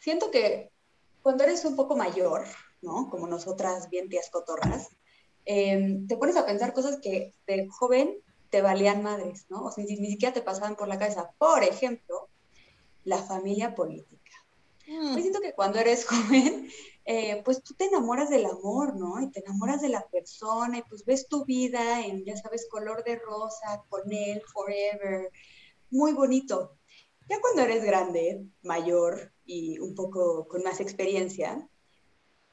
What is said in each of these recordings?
siento que cuando eres un poco mayor, ¿no? Como nosotras, bien tías cotorras, em, te pones a pensar cosas que de joven te valían madres, ¿no? O sea, ni, ni siquiera te pasaban por la cabeza. Por ejemplo, la familia política. Mm. Siento que cuando eres joven, eh, pues tú te enamoras del amor, ¿no? Y te enamoras de la persona y pues ves tu vida en, ya sabes, color de rosa, con él, forever, muy bonito. Ya cuando eres grande, mayor y un poco con más experiencia,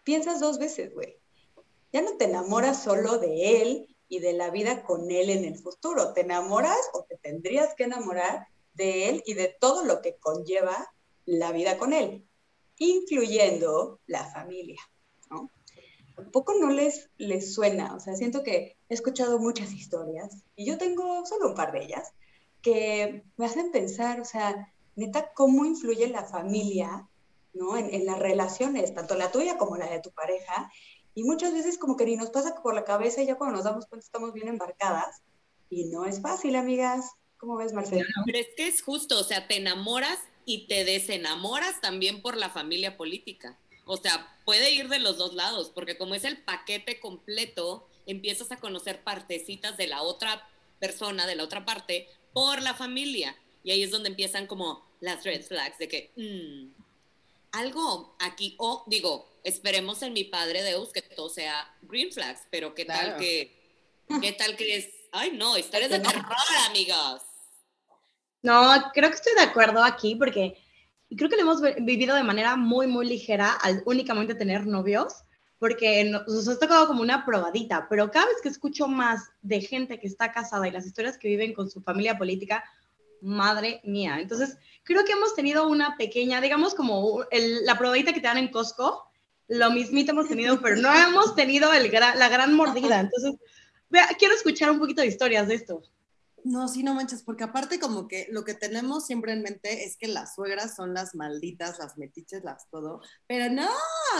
piensas dos veces, güey. Ya no te enamoras solo de él y de la vida con él en el futuro. Te enamoras o te tendrías que enamorar de él y de todo lo que conlleva la vida con él, incluyendo la familia, ¿no? Un poco no les, les suena, o sea, siento que he escuchado muchas historias y yo tengo solo un par de ellas que me hacen pensar, o sea, neta, cómo influye la familia, ¿no? En, en las relaciones, tanto la tuya como la de tu pareja, y muchas veces como que ni nos pasa por la cabeza y ya cuando nos damos cuenta estamos bien embarcadas. Y no es fácil, amigas. ¿Cómo ves, Marcela? Pero es que es justo, o sea, te enamoras y te desenamoras también por la familia política. O sea, puede ir de los dos lados, porque como es el paquete completo, empiezas a conocer partecitas de la otra persona, de la otra parte, por la familia. Y ahí es donde empiezan como las red flags de que, mm, algo aquí, o digo, esperemos en mi padre Deus que todo sea green flags, pero qué tal que, qué tal que es, ay no, historias de terror, amigas. No, creo que estoy de acuerdo aquí porque creo que lo hemos vivido de manera muy, muy ligera al únicamente tener novios, porque nos ha tocado como una probadita, pero cada vez que escucho más de gente que está casada y las historias que viven con su familia política, madre mía. Entonces, creo que hemos tenido una pequeña, digamos como la probadita que te dan en Costco, lo mismito hemos tenido, pero no hemos tenido el la gran mordida. Entonces, vea, quiero escuchar un poquito de historias de esto. No, sí, no manches, porque aparte como que lo que tenemos siempre en mente es que las suegras son las malditas, las metiches, las todo, pero no,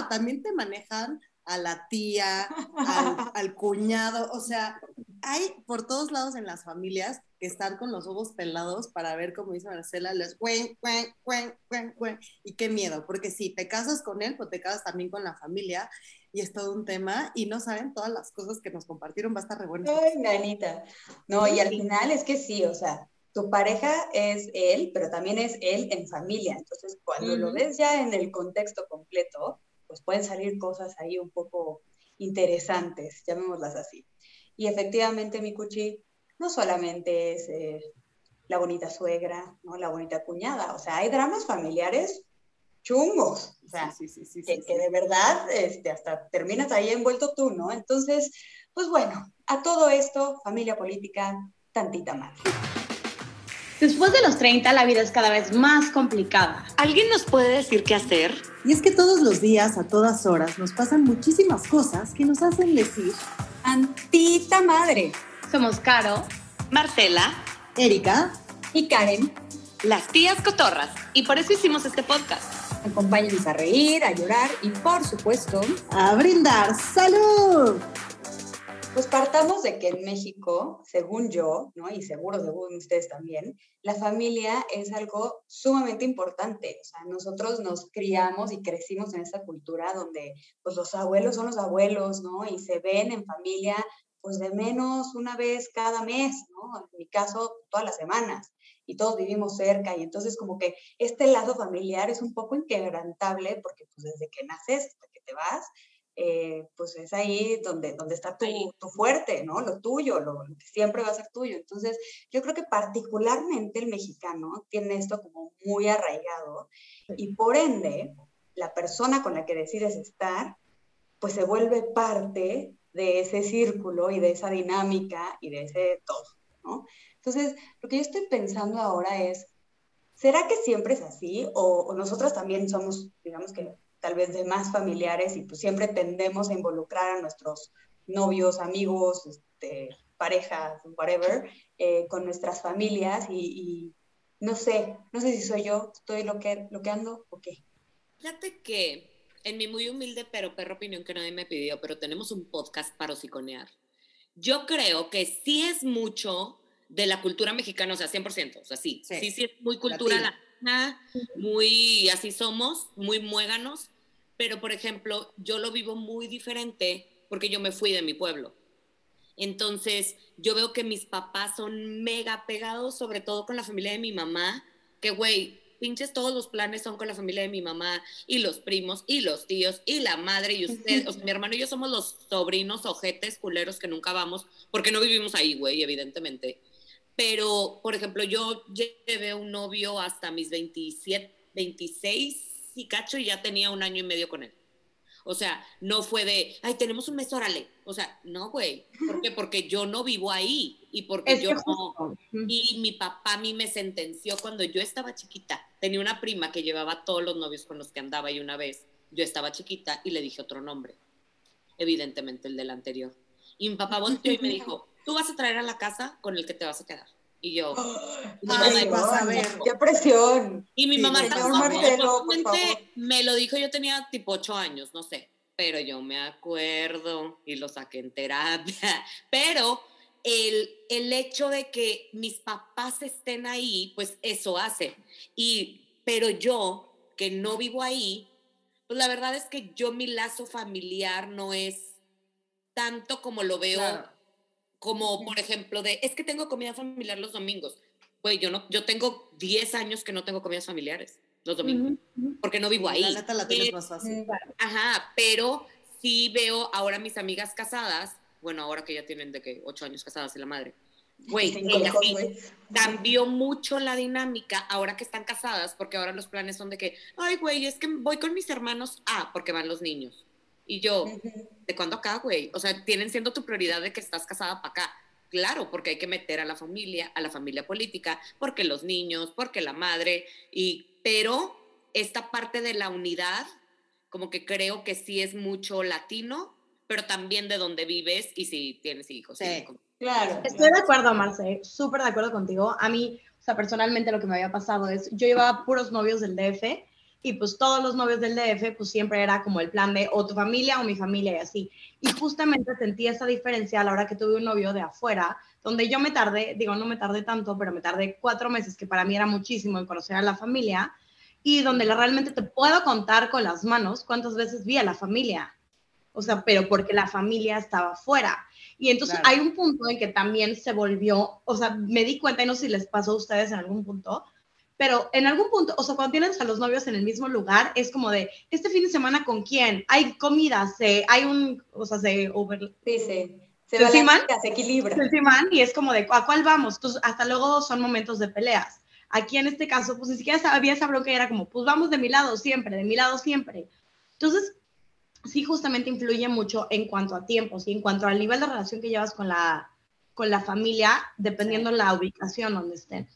también te manejan a la tía, al, al, cuñado, o sea, hay por todos lados en las familias que están con los ojos pelados para ver, como dice Marcela, les cuen, cuen, cuen, cuen, cuen, y qué miedo, porque si te casas con él, pues te casas también con la familia, y es todo un tema, y no saben todas las cosas que nos compartieron, va a estar re bueno. Ay, nanita. No, y al final es que sí, o sea, tu pareja es él, pero también es él en familia, entonces cuando lo ves ya en el contexto completo, pues pueden salir cosas ahí un poco interesantes, llamémoslas así. Y efectivamente, mi cuchi, no solamente es eh, la bonita suegra, ¿no? la bonita cuñada, o sea, hay dramas familiares chungos, o sea, sí, sí, sí, que, que, de verdad este, hasta terminas ahí envuelto tú, ¿no? Entonces, pues bueno, a todo esto, familia política, tantita más. Después de los 30, la vida es cada vez más complicada. ¿Alguien nos puede decir qué hacer? Y es que todos los días, a todas horas, nos pasan muchísimas cosas que nos hacen decir, ¡Tantita madre! Somos Caro, Marcela, Erika y Karen, las tías cotorras. Y por eso hicimos este podcast. Acompáñenos a reír, a llorar y, por supuesto, a brindar salud. Pues partamos de que en México, según yo, ¿no? y seguro según ustedes también, la familia es algo sumamente importante. O sea, nosotros nos criamos y crecimos en esta cultura donde pues, los abuelos son los abuelos, ¿no? Y se ven en familia pues de menos una vez cada mes, ¿no? En mi caso, todas las semanas, y todos vivimos cerca, y entonces como que este lado familiar es un poco inquebrantable, porque pues desde que naces hasta que te vas, eh, pues es ahí donde, donde está tu, tu fuerte, ¿no? Lo tuyo, lo, lo, que siempre va a ser tuyo. Entonces, yo creo que particularmente el mexicano tiene esto como muy arraigado, y por ende, la persona con la que decides estar, pues se vuelve parte de ese círculo y de esa dinámica y de ese todo, ¿no? Entonces, lo que yo estoy pensando ahora es, ¿será que siempre es así? O, o nosotras también somos, digamos que tal vez de más familiares y pues siempre tendemos a involucrar a nuestros novios, amigos, este, parejas, whatever, eh, con nuestras familias y, y, no sé, no sé si soy yo, estoy lo que, lo que ando o qué. Fíjate que en mi muy humilde pero perro opinión que nadie me pidió, pero tenemos un podcast para osiconear. Yo creo que sí es mucho de la cultura mexicana, o sea, 100%, o sea, sí, sí, sí, sí es muy cultura muy así somos, muy muéganos, pero por ejemplo, yo lo vivo muy diferente porque yo me fui de mi pueblo. Entonces, yo veo que mis papás son mega pegados, sobre todo con la familia de mi mamá, que güey, pinches todos los planes son con la familia de mi mamá y los primos y los tíos y la madre y usted, o sea, mi hermano y yo somos los sobrinos ojetes culeros que nunca vamos porque no vivimos ahí, güey, evidentemente. Pero, por ejemplo, yo llevé un novio hasta mis 27, 26 y cacho y ya tenía un año y medio con él. O sea, no fue de, ay, tenemos un mes, órale. O sea, no, güey. ¿Por qué? Porque yo no vivo ahí y porque yo no. Y mi papá a mí me sentenció cuando yo estaba chiquita. Tenía una prima que llevaba todos los novios con los que andaba y una vez yo estaba chiquita y le dije otro nombre. Evidentemente el del anterior. Y mi papá volteó y me dijo, tú vas a traer a la casa con el que te vas a quedar. Y yo, Ay, vas a ver. ¡Qué presión! Y mi mamá también, me lo dijo, yo tenía tipo ocho años, no sé, pero yo me acuerdo y lo saqué en terapia. Pero el, el hecho de que mis papás estén ahí, pues eso hace. Y, pero yo, que no vivo ahí, pues la verdad es que yo mi lazo familiar no es tanto como lo veo como por ejemplo de, es que tengo comida familiar los domingos. Pues yo no, yo tengo 10 años que no tengo comidas familiares los domingos, porque no vivo ahí. La neta la tienes más fácil. Ajá, pero sí veo ahora mis amigas casadas, bueno, ahora que ya tienen de que 8 años casadas y la madre. Güey, cambió mucho la dinámica ahora que están casadas, porque ahora los planes son de que, ay, güey, es que voy con mis hermanos, ah, porque van los niños. Y yo, ¿de cuándo acá, güey? O sea, tienen siendo tu prioridad de que estás casada para acá. Claro, porque hay que meter a la familia, a la familia política, porque los niños, porque la madre, y, pero esta parte de la unidad, como que creo que sí es mucho latino, pero también de donde vives y si tienes hijos. Sí, claro. Estoy de acuerdo, Marce, súper de acuerdo contigo. A mí, o sea, personalmente lo que me había pasado es, yo llevaba puros novios del DF y pues todos los novios del DF, pues siempre era como el plan de o tu familia o mi familia y así. Y justamente sentí esa diferencia a la hora que tuve un novio de afuera, donde yo me tardé, digo, no me tardé tanto, pero me tardé cuatro meses, que para mí era muchísimo en conocer a la familia, y donde realmente te puedo contar con las manos cuántas veces vi a la familia. O sea, pero porque la familia estaba fuera. Y entonces hay un punto en que también se volvió, o sea, me di cuenta, y no sé si les pasó a ustedes en algún punto, pero en algún punto, o sea, cuando tienes a los novios en el mismo lugar, es como de, este fin de semana con quién, hay comida, se, hay un, o sea, se over... Sí, sí. Se, se, se equilibra. Se y es como de, ¿a cuál vamos? Entonces, hasta luego son momentos de peleas. Aquí en este caso, pues ni siquiera había esa bronca, era como, pues vamos de mi lado siempre, de mi lado siempre. Entonces, sí justamente influye mucho en cuanto a tiempos y en cuanto al nivel de relación que llevas con la, con la familia, dependiendo la ubicación donde estén.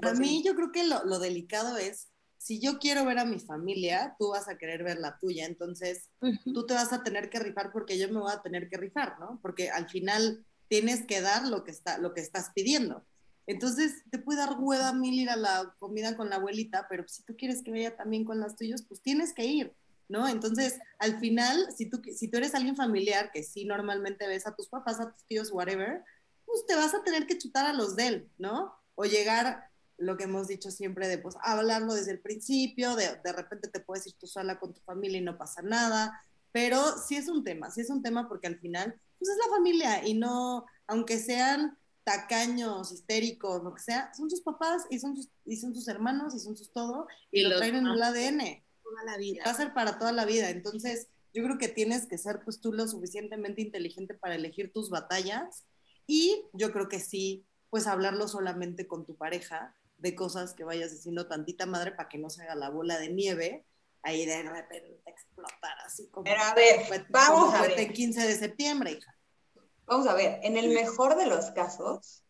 Para mí yo creo que lo, delicado es, si yo quiero ver a mi familia, tú vas a querer ver la tuya, entonces tú te vas a tener que rifar porque yo me voy a tener que rifar, ¿no? Porque al final tienes que dar lo que, está, lo que estás pidiendo. Entonces, te puede dar hueva mil ir a la comida con la abuelita, pero si tú quieres que vaya también con las tuyas, pues tienes que ir, ¿no? Entonces, al final, si tú, si tú eres alguien familiar que sí normalmente ves a tus papás, a tus tíos, whatever, pues te vas a tener que chutar a los de él, ¿no? O llegar, lo que hemos dicho siempre, de pues hablarlo desde el principio, de, de repente te puedes ir tú sola con tu familia y no pasa nada, pero sí es un tema, sí es un tema porque al final, pues es la familia y no, aunque sean tacaños, histéricos, lo que sea, son sus papás y son sus, y son sus hermanos y son sus todo y, lo traen en el ADN. Toda la vida. Va a ser para toda la vida. Entonces, yo creo que tienes que ser pues tú lo suficientemente inteligente para elegir tus batallas y yo creo que sí pues hablarlo solamente con tu pareja de cosas que vayas diciendo tantita madre para que no se haga la bola de nieve, ahí de repente explotar así como... Pero a ver, vamos a ver. El 15 de septiembre, hija. Vamos a ver, en el mejor de los casos,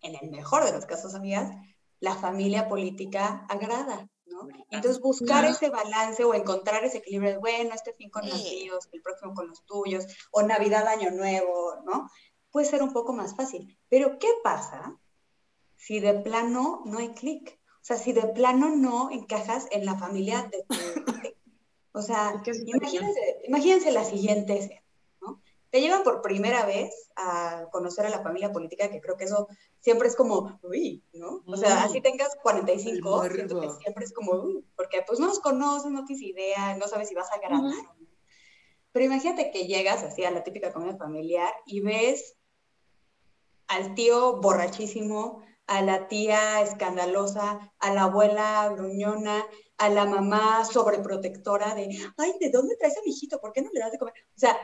en el mejor de los casos, amigas, la familia política agrada, ¿no? Entonces buscar ese balance o encontrar ese equilibrio de, bueno, este fin con los míos, el próximo con los tuyos, o Navidad, Año Nuevo, ¿no? Puede ser un poco más fácil. Pero ¿qué pasa si de plano no hay clic? O sea, si de plano no encajas en la familia de tu... o sea, imagínense, imagínense la siguiente escena, ¿no? te llevan por primera vez a conocer a la familia política, que creo que eso siempre es como, uy, ¿no? O sea, así tengas 45, siento que siempre es como, uy, porque pues no los conoces, no tienes idea, no sabes si vas a ganar o no. Pero imagínate que llegas así a la típica comida familiar y ves al tío borrachísimo, a la tía escandalosa, a la abuela gruñona, a la mamá sobreprotectora de, ay, ¿de dónde traes a mi hijito? ¿Por qué no le das de comer? O sea,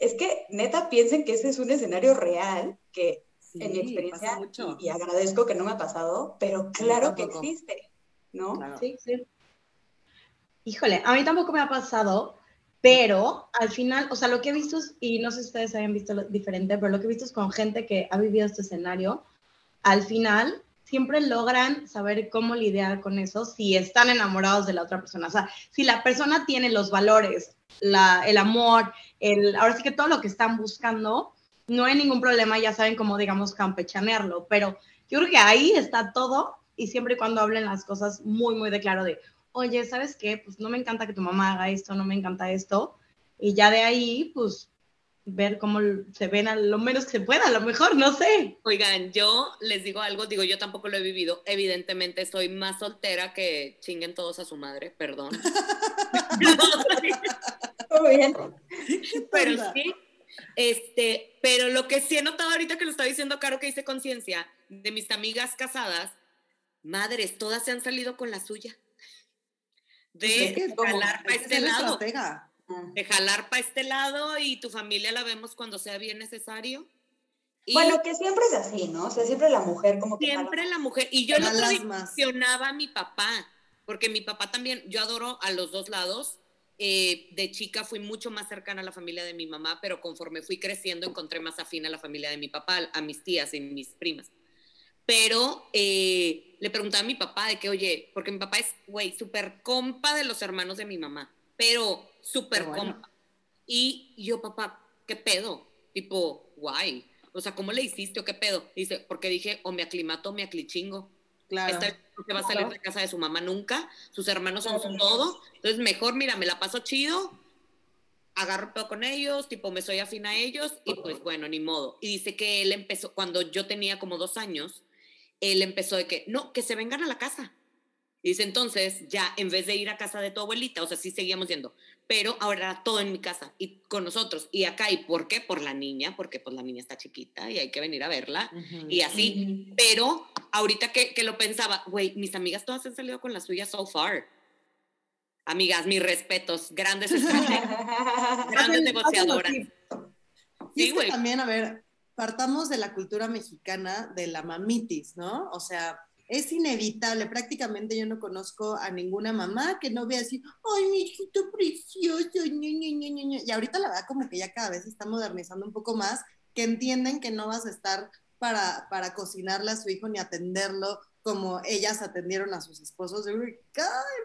es que neta piensen que ese es un escenario real que en mi experiencia, y, agradezco que no me ha pasado, pero claro que existe, ¿no? Sí, sí. Híjole, a mí tampoco me ha pasado, pero al final, o sea, lo que he visto, y no sé si ustedes hayan visto lo diferente, pero lo que he visto es con gente que ha vivido este escenario, al final siempre logran saber cómo lidiar con eso si están enamorados de la otra persona. O sea, si la persona tiene los valores, la, el amor, el, ahora sí que todo lo que están buscando, no hay ningún problema, ya saben cómo, digamos, campechanearlo. Pero yo creo que ahí está todo y siempre y cuando hablen las cosas muy, muy de claro de, oye, ¿sabes qué? Pues no me encanta que tu mamá haga esto, no me encanta esto. Y ya de ahí, pues ver cómo se ven a lo menos que se pueda, a lo mejor, no sé. Oigan, yo les digo algo, digo, yo tampoco lo he vivido. Evidentemente soy más soltera que chinguen todos a su madre, perdón. Muy bien. Pero sí, este, pero lo que sí he notado ahorita que lo está diciendo Caro que hice conciencia, de mis amigas casadas, madres, todas se han salido con la suya. De jalar para este lado de jalar para este lado y tu familia la vemos cuando sea bien necesario. bueno, que siempre es así, ¿no? O sea, siempre la mujer como que... Siempre la mujer. Y yo lo mencionaba a mi papá, porque mi papá también, yo adoro a los dos lados. Eh, de chica fui mucho más cercana a la familia de mi mamá, pero conforme fui creciendo encontré más afín a la familia de mi papá, a mis tías y mis primas. Pero eh, le preguntaba a mi papá de que, oye, porque mi papá es, güey, súper compa de los hermanos de mi mamá, pero súper compa. Y yo, papá, ¿qué pedo? Tipo, guay. O sea, ¿cómo le hiciste o qué pedo? Dice, porque dije, o me aclimato o me aclichingo. Claro. Esta no se va a salir de casa de su mamá nunca. Sus hermanos son su todo. Entonces, mejor, mira, me la paso chido. Agarro pedo con ellos, tipo, me soy afín a ellos. Y pues, bueno, ni modo. Y dice que él empezó, cuando yo tenía como dos años, él empezó de que, no, que se vengan a la casa. Y dice, entonces, ya en vez de ir a casa de tu abuelita, o sea, sí seguíamos yendo, pero ahora era todo en mi casa y con nosotros. Y acá, ¿y por qué? Por la niña, porque pues la niña está chiquita y hay que venir a verla y así. Pero ahorita que, que lo pensaba, güey, mis amigas todas han salido con la suya so far. Amigas, mis respetos, grandes grandes negociadoras. Y es que también, a ver, partamos de la cultura mexicana de la mamitis, ¿no? O sea, es inevitable. Prácticamente yo no conozco a ninguna mamá que no vea así, ay, mi hijito precioso, y ahorita la verdad como que ya cada vez está modernizando un poco más, que entienden que no vas a estar para, para cocinarle a su hijo ni atenderlo como ellas atendieron a sus esposos.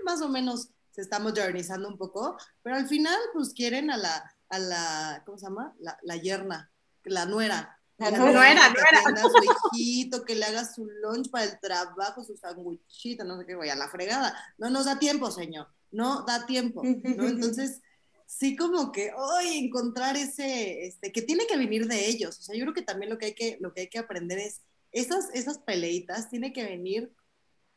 Más o menos se está modernizando un poco, pero al final pues quieren a la, a la ¿cómo se llama? La, la yerna, la nuera, no, no, era, no era. A su hijito, que le haga su lunch para el trabajo, su sandwichito, no sé qué, voy a la fregada. No nos da tiempo, señor. No da tiempo, ¿no? Entonces, sí como que, hoy encontrar ese, este, que tiene que venir de ellos. O sea, yo creo que también lo que hay que, lo que, hay que aprender es, esas, esas peleitas tiene que venir,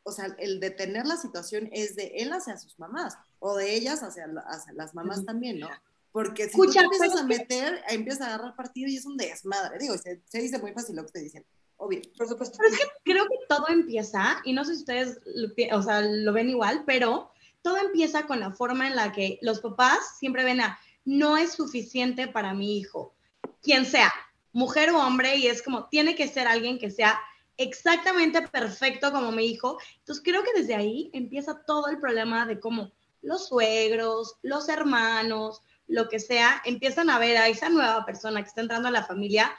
o sea, el detener la situación es de él hacia sus mamás, o de ellas hacia, hacia las mamás también, ¿no? Porque si tú te empiezas a meter, empiezas a agarrar partido y es un desmadre. Digo, se, dice muy fácil lo que estoy diciendo. Obvio, por supuesto. Pero es que creo que todo empieza, y no sé si ustedes o sea, lo ven igual, pero todo empieza con la forma en la que los papás siempre ven a, no es suficiente para mi hijo, quien sea, mujer o hombre, y es como, tiene que ser alguien que sea exactamente perfecto como mi hijo. Entonces creo que desde ahí empieza todo el problema de cómo los suegros, los hermanos, lo que sea, empiezan a ver a esa nueva persona que está entrando a la familia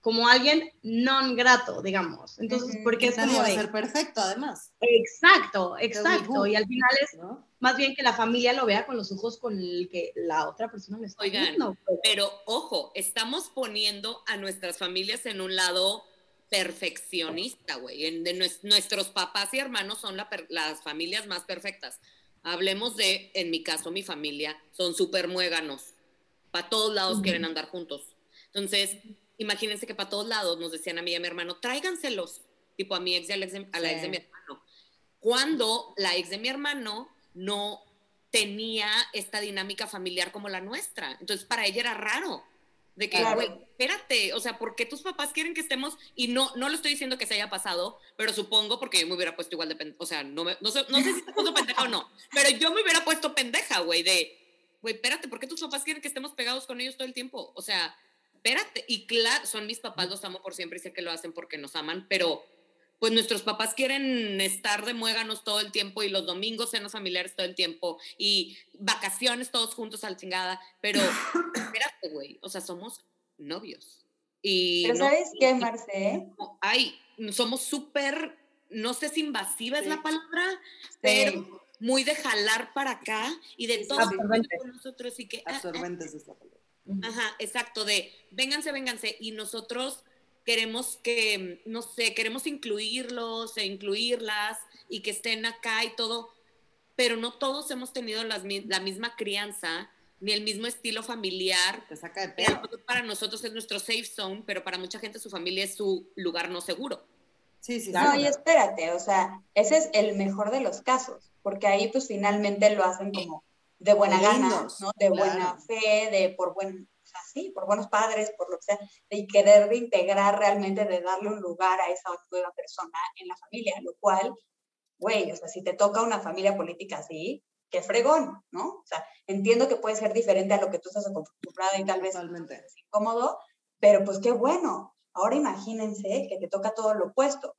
como alguien non grato, digamos. Entonces, porque es como de... ser perfecto, además. Exacto, exacto. Y al final es más bien que la familia lo vea con los ojos con el que la otra persona le está viendo. Pues. Pero ojo, estamos poniendo a nuestras familias en un lado perfeccionista, güey. De nuestros papás y hermanos son las familias más perfectas. Hablemos de, en mi caso, mi familia, son súper muéganos. Para todos lados quieren andar juntos. Entonces, imagínense que para todos lados nos decían a mí y a mi hermano, tráiganselos, tipo a mi ex y a la ex de, a la ex de mi hermano. Cuando la ex de mi hermano no tenía esta dinámica familiar como la nuestra. Entonces, para ella era raro. De que, Claro. güey, espérate, o sea, ¿por qué tus papás quieren que estemos? Y no, no lo estoy diciendo que se haya pasado, pero supongo porque yo me hubiera puesto igual de pendeja, o sea, no, me- no, sé, no sé si se puso pendeja o no, pero yo me hubiera puesto pendeja, güey, de, güey, espérate, ¿por qué tus papás quieren que estemos pegados con ellos todo el tiempo? O sea, espérate, y claro, son mis papás, los amo por siempre y sé que lo hacen porque nos aman, pero pues nuestros papás quieren estar de muéganos todo el tiempo y los domingos cenas familiares todo el tiempo y vacaciones todos juntos al chingada, pero espérate, güey, o sea, somos novios. Y Pero no- ¿sabes qué, Marce? ay, somos súper, no sé si invasiva es la palabra, Sí. pero muy de jalar para acá y de todo con nosotros y que ah, ah, Absorbentes de esta palabra. Ajá, exacto, de vénganse, vénganse. Y nosotros queremos que, no sé, queremos incluirlos e incluirlas y que estén acá y todo, pero no todos hemos tenido las la misma crianza ni el mismo estilo familiar. Te saca de pedo. para nosotros es nuestro safe zone, pero para mucha gente su familia es su lugar no seguro. Sí, sí, No, sí. y espérate, o sea, ese es el mejor de los casos, porque ahí pues finalmente lo hacen como de buena De gana, lindos, ¿no? De claro. buena fe, de por buen, sí, por buenos padres, por lo que sea, de querer de integrar realmente, de darle un lugar a esa nueva persona en la familia, lo cual, güey, o sea, si te toca una familia política así, qué fregón, ¿no? O sea, entiendo que puede ser diferente a lo que tú estás acostumbrada y tal vez es incómodo, pero pues qué bueno. Ahora imagínense que te toca todo lo opuesto.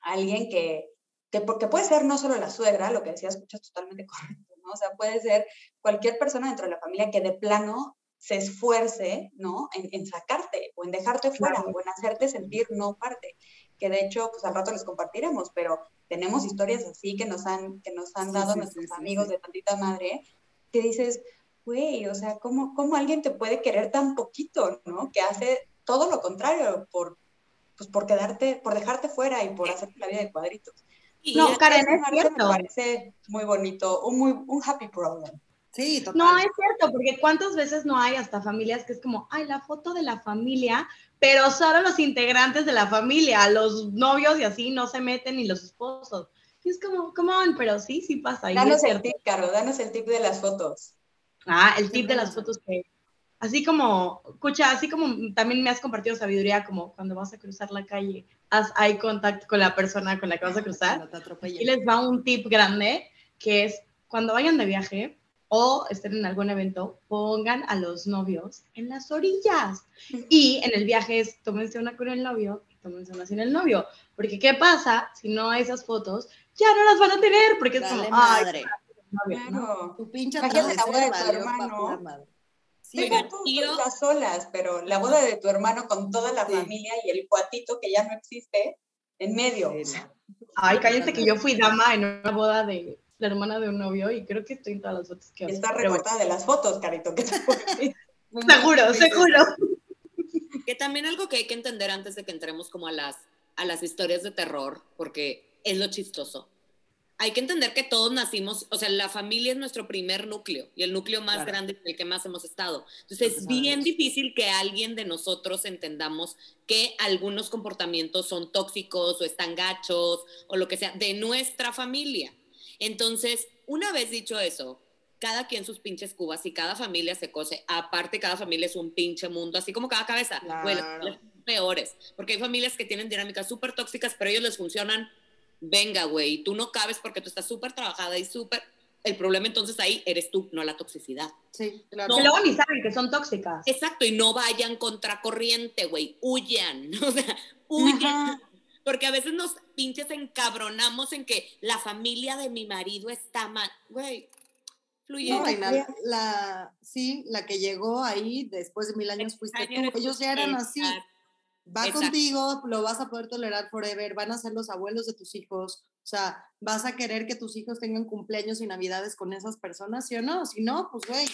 Alguien que, que, porque puede ser no solo la suegra, lo que decías, escuchas totalmente correcto, ¿no? O sea, puede ser cualquier persona dentro de la familia que de plano se esfuerce, ¿no? En, en sacarte o en dejarte fuera o en hacerte sentir no parte. Que de hecho, pues al rato les compartiremos, pero tenemos historias así que nos han, que nos han Sí, dado sí, nuestros sí, amigos de tantita madre, que dices, güey, o sea, ¿cómo, ¿cómo alguien te puede querer tan poquito, ¿no? Que hace todo lo contrario por, pues por quedarte, por dejarte fuera y por hacerte la vida de cuadritos. Y No, Karen, es Marce, me cierto. parece muy bonito, un, muy, un happy problem. Sí, total. No, es cierto, porque cuántas veces no hay hasta familias que es como, ay, la foto de la familia, pero solo los integrantes de la familia, los novios y así no se meten ni los esposos. Y es como, come on, pero sí, sí pasa. y Danos el tip, Caro, danos el tip de las fotos. Ah, el tip de las fotos que, así como, escucha, así como también me has compartido sabiduría, como cuando vas a cruzar la calle, haz eye contact con la persona con la que vas a cruzar. Cuando te. Y les va un tip grande, que es cuando vayan de viaje o estén en algún evento, pongan a los novios en las orillas. Y en el viaje es, tómense una con el novio y tómense una sin el novio. Porque ¿qué pasa si no hay esas fotos? Ya no las van a tener, porque es como, madre. novio, ¿no? Claro. Tu pinche Imagínate la boda de tu hermano. Sí, Oigan, tú, tú estás solas, pero la boda de tu hermano con toda la Sí. familia y el cuatito que ya no existe en medio. sí. Ay, cállense que yo fui dama en una boda de la hermana de un novio y creo que estoy en todas las fotos que está recortada de las fotos, Carito. que. Seguro, seguro. Que también algo que hay que entender antes de que entremos como a las, a las historias de terror, porque es lo chistoso. Hay que entender que todos nacimos, o sea, la familia es nuestro primer núcleo y el núcleo más Claro. grande en el que más hemos estado. Entonces es bien difícil que alguien de nosotros entendamos que algunos comportamientos son tóxicos o están gachos o lo que sea de nuestra familia. Entonces, una vez dicho eso, cada quien sus pinches cubas y cada familia se cose. Aparte, cada familia es un pinche mundo, así como cada cabeza. Claro. son peores, porque hay familias que tienen dinámicas súper tóxicas, pero a ellos les funcionan. Venga, güey, tú no cabes porque tú estás súper trabajada y súper. El problema entonces ahí eres tú, no la toxicidad. Sí, claro. Que luego ni saben que son tóxicas. Exacto, y no vayan contracorriente, güey, huyan, o sea, huyan. Ajá. Porque a veces nos pinches encabronamos en que la familia de mi marido está mal. Güey, fluye. No, bien. la, sí, la que llegó ahí después de mil años fuiste tú. Ellos ya eran así. Va Exacto. contigo, lo vas a poder tolerar forever, van a ser los abuelos de tus hijos. O sea, vas a querer que tus hijos tengan cumpleaños y navidades con esas personas, ¿sí o no? Si no, pues güey,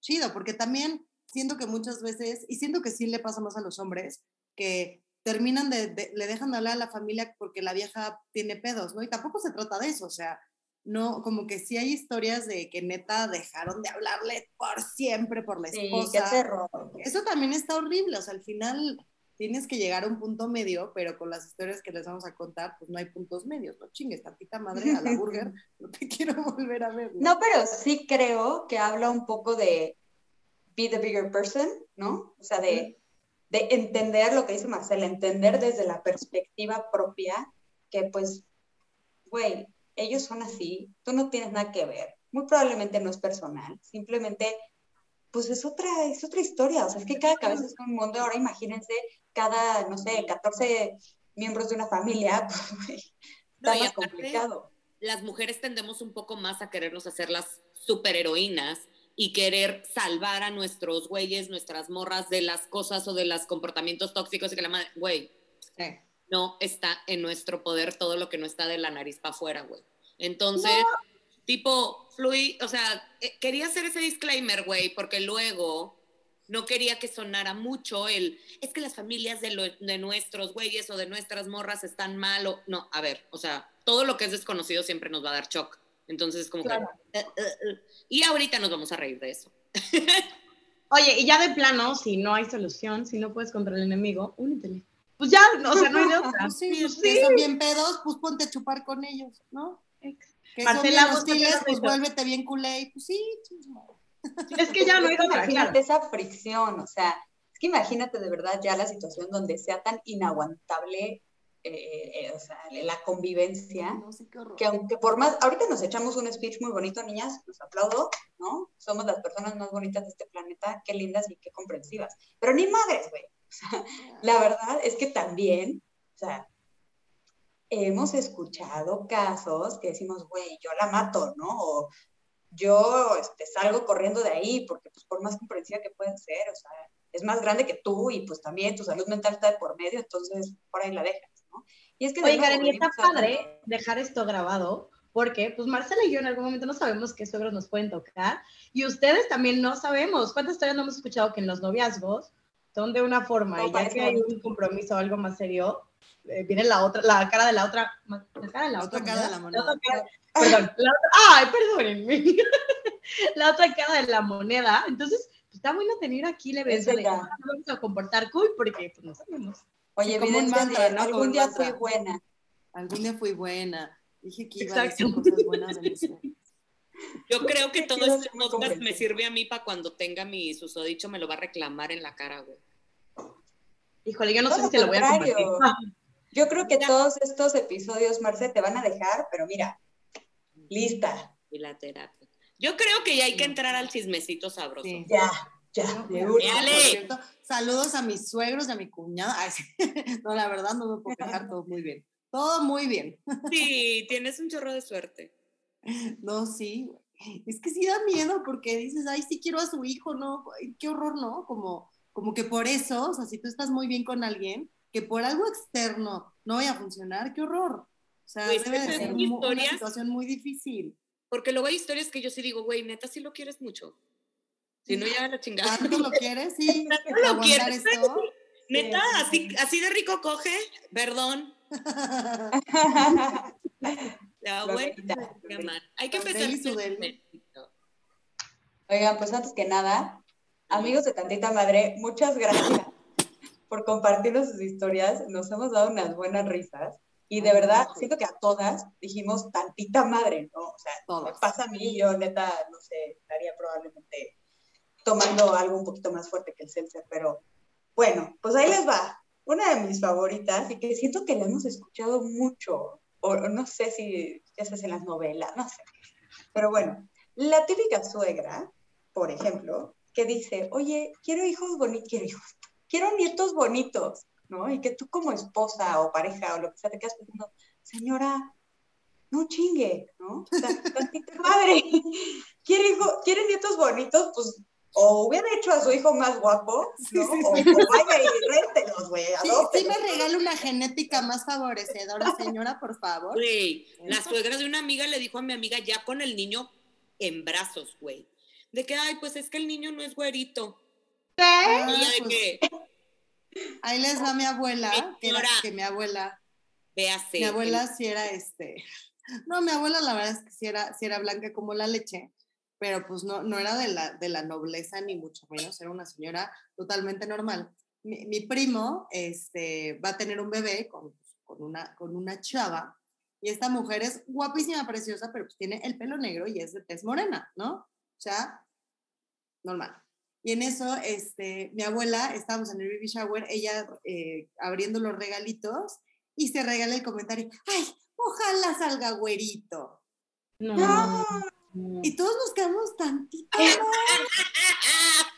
chido, porque también siento que muchas veces, y siento que sí le pasa más a los hombres, que terminan de, de- le dejan de hablar a la familia porque la vieja tiene pedos, ¿no? Y tampoco se trata de eso, o sea, no, como que sí hay historias de que neta dejaron de hablarle por siempre por la Sí, esposa. qué terror. Eso también está horrible, o sea, al final tienes que llegar a un punto medio, pero con las historias que les vamos a contar, pues no hay puntos medios, no chingues, tantita madre a la burger, no te quiero volver a ver. No, pero sí creo que habla un poco de be the bigger person, ¿no? O sea, de, de entender lo que dice Marcela, entender desde la perspectiva propia que pues, güey, ellos son así, tú no tienes nada que ver. Muy probablemente no es personal, simplemente, pues es otra, es otra historia. O sea, es que cada cabeza es un mundo. Ahora imagínense cada, no sé, 14 miembros de una familia, pues, No, está y más complicado. las mujeres tendemos un poco más a querernos hacer las superheroínas y querer salvar a nuestros güeyes, nuestras morras de las cosas o de los comportamientos tóxicos y que la madre, güey, Sí. no está en nuestro poder todo lo que no está de la nariz para afuera, güey. Entonces, tipo, fluí, o sea, eh, quería hacer ese disclaimer, güey, porque luego no quería que sonara mucho el, es que las familias de, lo- de nuestros güeyes o de nuestras morras están mal o, no, a ver, o sea, todo lo que es desconocido siempre nos va a dar shock. Entonces, como Claro. que, eh, eh, eh. y ahorita nos vamos a reír de eso. Oye, y ya de plano, si no hay solución, si no puedes contra el enemigo, únetele. Pues ya, o sea, no hay de otra. Sí, Pues sí. son bien pedos, pues ponte a chupar con ellos, ¿no? Que Marcela, son bien ¿vos qué hostiles, pues vuélvete bien culé, y pues sí, chismo. Es que ya no hay de otra, Imagínate claro. esa fricción, o sea, es que imagínate de verdad ya la situación donde sea tan inaguantable eh, eh, o sea, la convivencia, No sé qué horror. que aunque por más, ahorita nos echamos un speech muy bonito, niñas, los aplaudo, ¿no? Somos las personas más bonitas de este planeta, qué lindas y qué comprensivas, pero ni madres, güey. O sea, la verdad es que también, o sea, hemos escuchado casos que decimos, güey, yo la mato, ¿no? O yo este, salgo corriendo de ahí, porque pues por más comprensiva que pueden ser, o sea, es más grande que tú y pues también tu salud mental está de por medio, entonces por ahí la dejas, ¿no? Y es que Oye, Karen, y está a- padre dejar esto grabado, porque pues Marcela y yo en algún momento no sabemos qué suegros nos pueden tocar, y ustedes también no sabemos. ¿Cuántas historias no hemos escuchado que en los noviazgos son de una forma, No, y ya que hay un compromiso o algo más serio, eh, viene la otra, la cara de la otra, la cara de la, otra cara de la moneda. otra cara- perdón, la otra, ay, perdónenme. la otra cara de la moneda. Entonces, pues, está bueno tener aquí la evidencia de no vamos a comportar cool, porque pues no sabemos. Oye, Sí, como un mantra, ¿no? Algún día fui buena. Algún día fui buena. Dije que iba a Exacto. decir cosas buenas de. Yo creo que todo este podcast me sirve a mí para cuando tenga mi susodicho, me lo va a reclamar en la cara, güey. Híjole, yo no sé si se lo voy a compartir. Yo creo que todos estos episodios, Marce, te van a dejar, pero mira, lista. Y la terapia. Yo creo que ya hay que entrar al chismecito sabroso. Sí. Ya, ya. de una. Cierto, saludos a mis suegros y a mi cuñada. Ay, sí. No, la verdad no me puedo quejar, todo muy bien. Todo muy bien. Sí, tienes un chorro de suerte. No, sí. güey. Es que sí da miedo porque dices, ay, sí quiero a su hijo, ¿no? Qué horror, ¿no? Como, como que por eso, o sea, si tú estás muy bien con alguien, que por algo externo no vaya a funcionar, qué horror. O sea, Pues, debe de ser una situación muy difícil. Porque luego hay historias que yo sí digo, güey, neta, sí lo quieres mucho. Si no, ya la chingada. ¿Cuánto lo quieres? Sí, ¿Cuánto para lo quieres? esto. Neta, así, así de rico coge, perdón. Qué mal. Hay que empezar. Oigan, pues antes que nada, amigos de Tantita Madre, muchas gracias por compartirnos sus historias. Nos hemos dado unas buenas risas. Y de verdad, siento que a todas dijimos tantita madre, ¿no? O sea, Todas. me pasa a mí, yo neta, no sé, estaría probablemente tomando algo un poquito más fuerte que el seltzer, pero bueno, pues ahí les va. Una de mis favoritas y que siento que la hemos escuchado mucho, o no sé si ya sabes en las novelas, no sé. Pero bueno, la típica suegra, por ejemplo, que dice, oye, quiero hijos bonitos, quiero hijos, quiero nietos bonitos, ¿no? Y que tú como esposa o pareja o lo que sea te quedas pensando, señora, no chingue, ¿no? Tantita madre, quiere, hijo, quiere nietos bonitos, pues o hubiera hecho a su hijo más guapo, ¿no? Sí, sí, O, sí. o vaya y réntelos, güey, Sí, me regala una genética más favorecedora, señora, por favor. Güey, la suegra de una amiga le dijo a mi amiga ya con el niño en brazos, güey. De que, ay, pues es que el niño no es güerito. Ah, de pues, que, ahí les va mi abuela, que, era- que mi abuela, véase. mi abuela sí era este, No, mi abuela la verdad es que sí era, sí era blanca como la leche, pero pues no, no era de la, de la nobleza ni mucho menos, era una señora totalmente normal. Mi, mi primo este, va a tener un bebé con, con, una, con una chava y esta mujer es guapísima, preciosa, pero pues tiene el pelo negro y es de tez morena, ¿no? O sea, normal. Y en eso, este, mi abuela, estábamos en el baby shower, ella eh, abriendo los regalitos y se regala el comentario, ay, ojalá salga güerito. No. Y todos nos quedamos tantito.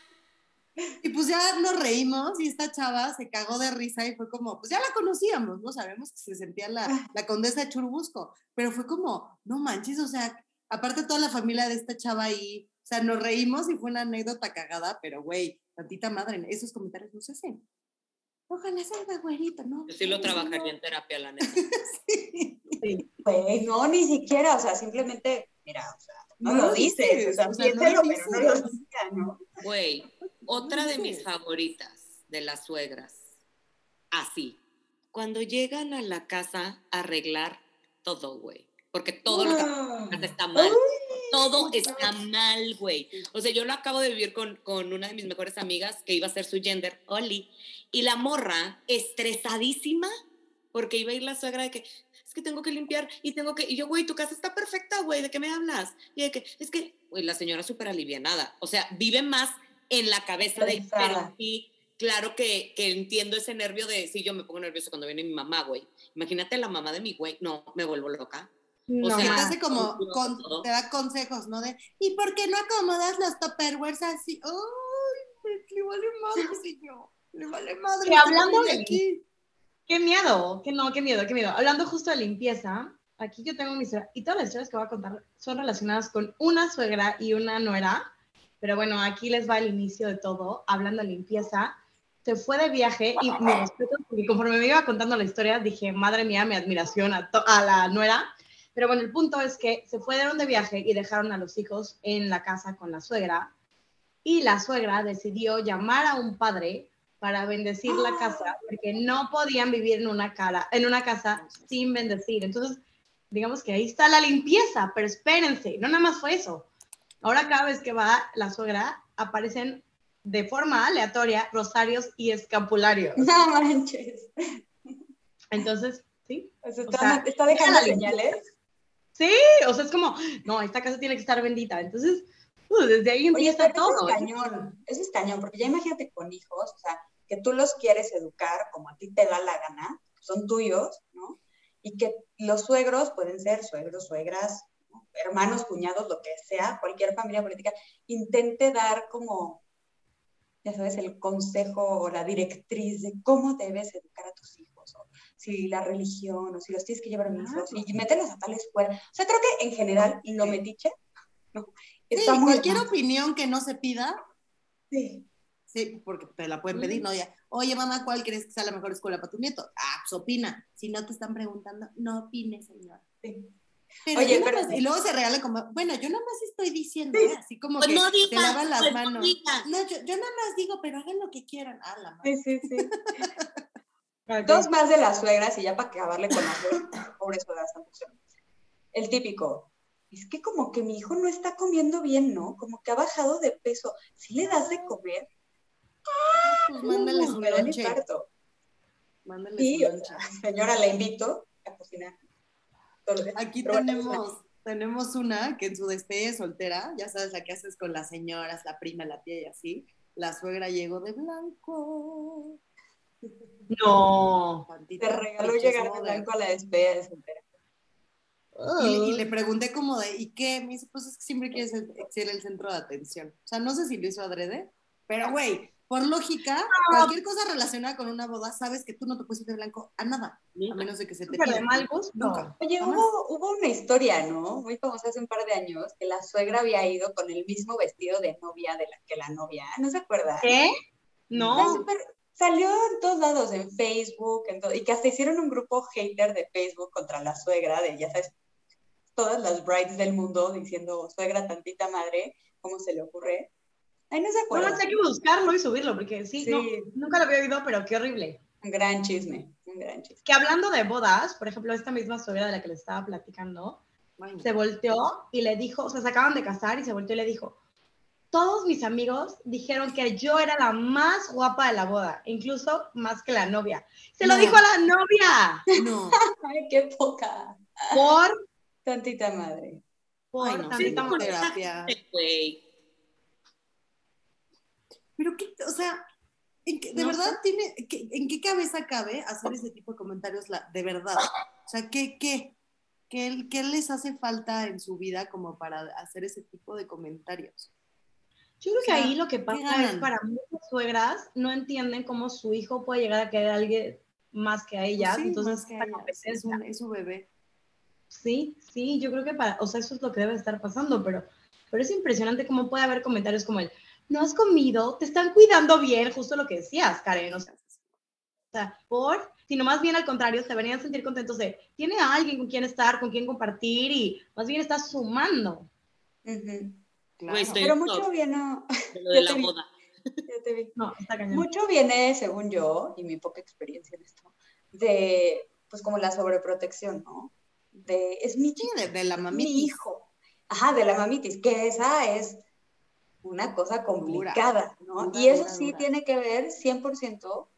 Y pues ya nos reímos y esta chava se cagó de risa y fue como, pues ya la conocíamos, ¿no? Sabemos que se sentía la, la condesa de Churubusco, pero fue como, no manches, o sea, aparte toda la familia de esta chava ahí, o sea, nos reímos y fue una anécdota cagada, pero güey, tantita madre, esos comentarios no se hacen. Ojalá salga güerito, ¿no? Yo sí lo trabajaría en terapia, la neta. sí. Güey, no, ni siquiera, o sea, simplemente, mira, o sea, no, No lo dices, dices, o sea, o sea, no lo pero no lo dices. digas, ¿no? Güey, otra de mis favoritas de las suegras. Así. Cuando llegan a la casa a arreglar todo, güey. Porque todo lo que está mal. Todo está mal, güey. O sea, yo lo acabo de vivir con, con una de mis mejores amigas que iba a ser su gender, Oli. Y la morra, estresadísima, porque iba a ir la suegra de que, que tengo que limpiar y tengo que. Y yo, güey, tu casa está perfecta, güey, ¿de qué me hablas? Y de que, es que, güey, la señora súper alivianada. O sea, vive más en la cabeza de. Pero sí, claro que, que entiendo ese nervio de. Sí, yo me pongo nervioso cuando viene mi mamá, güey. Imagínate la mamá de mi güey. No, me vuelvo loca. No, sea, te hace como, con- te da consejos, ¿no? De, ¿y por qué no acomodas los tupperwares así? ¡Ay, le vale madre, señor! Le vale madre. Que hablando de- aquí. Qué miedo, que no, qué miedo, qué miedo. Hablando justo de limpieza, aquí yo tengo mi historia, y todas las historias que voy a contar son relacionadas con una suegra y una nuera, pero bueno, aquí les va el inicio de todo, hablando de limpieza. Se fue de viaje y mi respeto, porque conforme me iba contando la historia, dije, madre mía, mi admiración a, a la nuera. Pero bueno, el punto es que se fueron de viaje y dejaron a los hijos en la casa con la suegra. Y la suegra decidió llamar a un padre para bendecir la casa, porque no podían vivir en una, cara, en una casa sin bendecir. Entonces, digamos que ahí está la limpieza, pero espérense, no nada más fue eso. Ahora cada vez que va la suegra, aparecen de forma aleatoria rosarios y escapularios. No manches. Entonces, sí, O sea, O está, sea, está dejando señales. sí, o sea, es como, no, esta casa tiene que estar bendita. Entonces, desde ahí Oye, empieza pero eso todo. es cañón, eso es cañón, porque ya imagínate con hijos, o sea, que tú los quieres educar como a ti te da la gana, son tuyos, ¿no? Y que los suegros pueden ser suegros, suegras, ¿no? hermanos, cuñados, lo que sea, cualquier familia política, intente dar como, ya sabes, el consejo o la directriz de cómo debes educar a tus hijos, o si la religión, o si los tienes que llevar a misas, y mételos a tal escuela. O sea, creo que en general lo metiche, ¿no? Sí, Está muy cualquier mal. opinión que no se pida, Sí. sí, porque te la pueden pedir, ¿no? Ya, Oye, mamá, ¿cuál crees que sea la mejor escuela para tu nieto? Ah, pues opina. Si no te están preguntando, no opine, señor. Sí. Pero Oye, pero- más- y luego se regala como, bueno, yo nada más estoy diciendo, Sí. ¿eh? así como Pues que no te lavan las pues no manos. No, yo, yo nada más digo, pero hagan lo que quieran. Ah, la madre. Sí, sí, sí. Dos más de las suegras y ya para acabarle con las. Pobres suegras. El típico. Es que como que mi hijo no está comiendo bien, ¿no? Como que ha bajado de peso. Si le das de comer, Pues mándale su lonche. Mándale Sí, su o sea, señora, la invito a cocinar. Aquí tenemos, tenemos una que en su despedida de soltera, ya sabes la que haces con las señoras, la prima, la tía y así, la suegra llegó de blanco. No. tantito, Te regaló llegar de blanco a la despedida de soltera. Y, le- y le pregunté como de, ¿y qué? Me dice, pues es que siempre quieres ser, el centro de atención. O sea, no sé si lo hizo adrede, pero güey, por lógica, cualquier cosa relacionada con una boda, sabes que tú no te puedes ir de blanco a nada, a menos de que se te Súper de mal gusto. Nunca. Oye, hubo, hubo una historia, ¿no? Muy famosa hace un par de años, que la suegra había ido con el mismo vestido de novia de la que la novia, ¿no se acuerda? ¿Qué? No. salió en todos lados, en Facebook, en todo, y que hasta hicieron un grupo hater de Facebook contra la suegra, de ya sabes, todas las brides del mundo diciendo, suegra tantita madre, ¿cómo se le ocurre? Ay, no se No, acuerdan. hay que buscarlo y subirlo, porque sí, Sí. no, nunca lo había oído, pero qué horrible. Un gran chisme, un gran chisme. Que hablando de bodas, por ejemplo, esta misma suegra de la que le estaba platicando, Ay, se volteó y le dijo, o sea, se acaban de casar y se volteó y le dijo, todos mis amigos dijeron que yo era la más guapa de la boda, incluso más que la novia. Se lo No. dijo a la novia No, Ay, qué poca. por, Tantita madre. por ay, no, tantita sí, mujer. terapia. Güey. Pero qué, o sea, ¿en qué- de No verdad tiene, qué- ¿en qué cabeza cabe hacer ese tipo de comentarios la- de verdad? O sea, ¿qué, qué, qué, qué les hace falta en su vida como para hacer ese tipo de comentarios? Yo creo que O sea, ahí lo que ¿qué pasa es para muchas suegras no entienden cómo su hijo puede llegar a querer a alguien más que a ellas, sí, entonces más que esta ellas, es, un- es su bebé. Sí, sí, yo creo que para, o sea, eso es lo que debe estar pasando, pero, pero es impresionante cómo puede haber comentarios como el, no has comido, te están cuidando bien, justo lo que decías, Karen, o sea, por, sino más bien al contrario, se deberían sentir contentos de, tiene a alguien con quien estar, con quien compartir y más bien está sumando. Claro. Pero mucho viene, de lo de Ya la te vi. boda. ya te vi. No, está cañón. Mucho viene, según yo, y mi poca experiencia en esto, de, pues como la sobreprotección, ¿no? De, es mi Sí, de, de la mi mamitis. hijo. Ajá, de la mamitis, que esa es una cosa complicada, ¿no? dura, y eso dura, sí tiene que ver 100%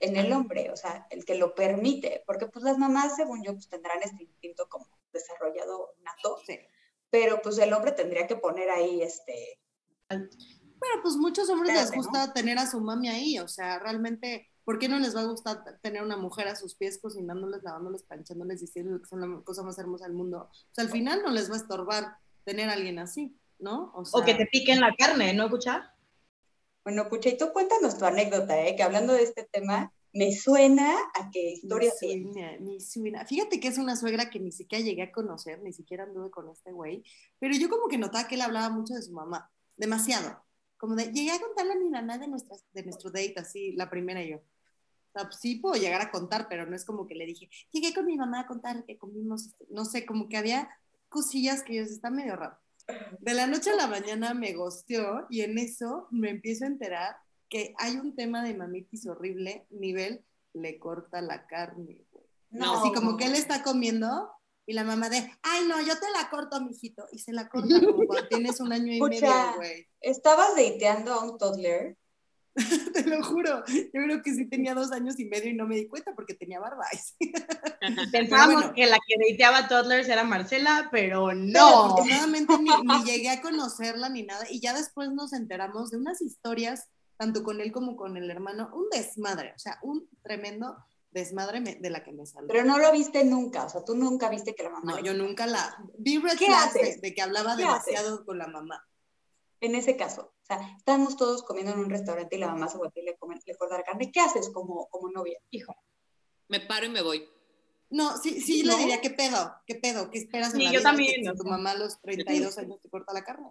en el hombre, o sea, el que lo permite, porque pues las mamás, según yo, pues tendrán este instinto como desarrollado nato, Sí. pero pues el hombre tendría que poner ahí, este, Pero pues muchos hombres Espérate, les gusta tener a su mami ahí, o sea, realmente, ¿por qué no les va a gustar tener una mujer a sus pies cocinándoles, lavándoles, planchándoles, diciendo que son la cosa más hermosa del mundo? O sea, al final no les va a estorbar tener a alguien así, ¿no? O sea, que te piquen la carne, ¿no, escucha? Bueno, Pucha, y tú cuéntanos tu anécdota, ¿eh? que hablando de este tema, me suena a que historia sí. sueña, mi sueña. Fíjate que es una suegra que ni siquiera llegué a conocer, ni siquiera anduve con este güey, pero yo como que notaba que él hablaba mucho de su mamá, demasiado. Como de, llegué a contarle a mi mamá de, nuestras, de nuestro date, así, la primera yo. Sea, pues, sí puedo llegar a contar, pero no es como que le dije, llegué con mi mamá a contar que comimos, este", no sé, como que había cosillas que yo está medio raro. De la noche a la mañana me gosteó y en eso me empiezo a enterar que hay un tema de mamitis horrible, nivel, le corta la carne, güey. No, Así como que él está comiendo y la mamá de, ay no, yo te la corto, mijito. Y se la corta como cuando tienes un año y Pucha. medio, güey. ¿Estabas dateando a un toddler? Te lo juro. Yo creo que sí tenía dos años y medio y no me di cuenta porque tenía barba. Pensábamos bueno. que la que dateaba toddlers era Marcela, pero no. afortunadamente ni, ni llegué a conocerla ni nada. Y ya después nos enteramos de unas historias, tanto con él como con el hermano, un desmadre, o sea, un tremendo desmadre me- de la que me salió. Pero no lo viste nunca, o sea, tú nunca viste que la mamá... No, yo nunca la... Vi red ¿Qué flags de, de que hablaba ¿Qué demasiado con la mamá. En ese caso, sea, estamos todos comiendo en un restaurante y la mamá se vuelve y le, come, le corta la carne. ¿Qué haces como, como novia? Hijo. Me paro y me voy. No, sí, sí ¿No? le diría, ¿qué pedo? ¿Qué pedo? ¿Qué esperas en Sí, la yo vida? también, tu mamá a los 32 años te corta la carne.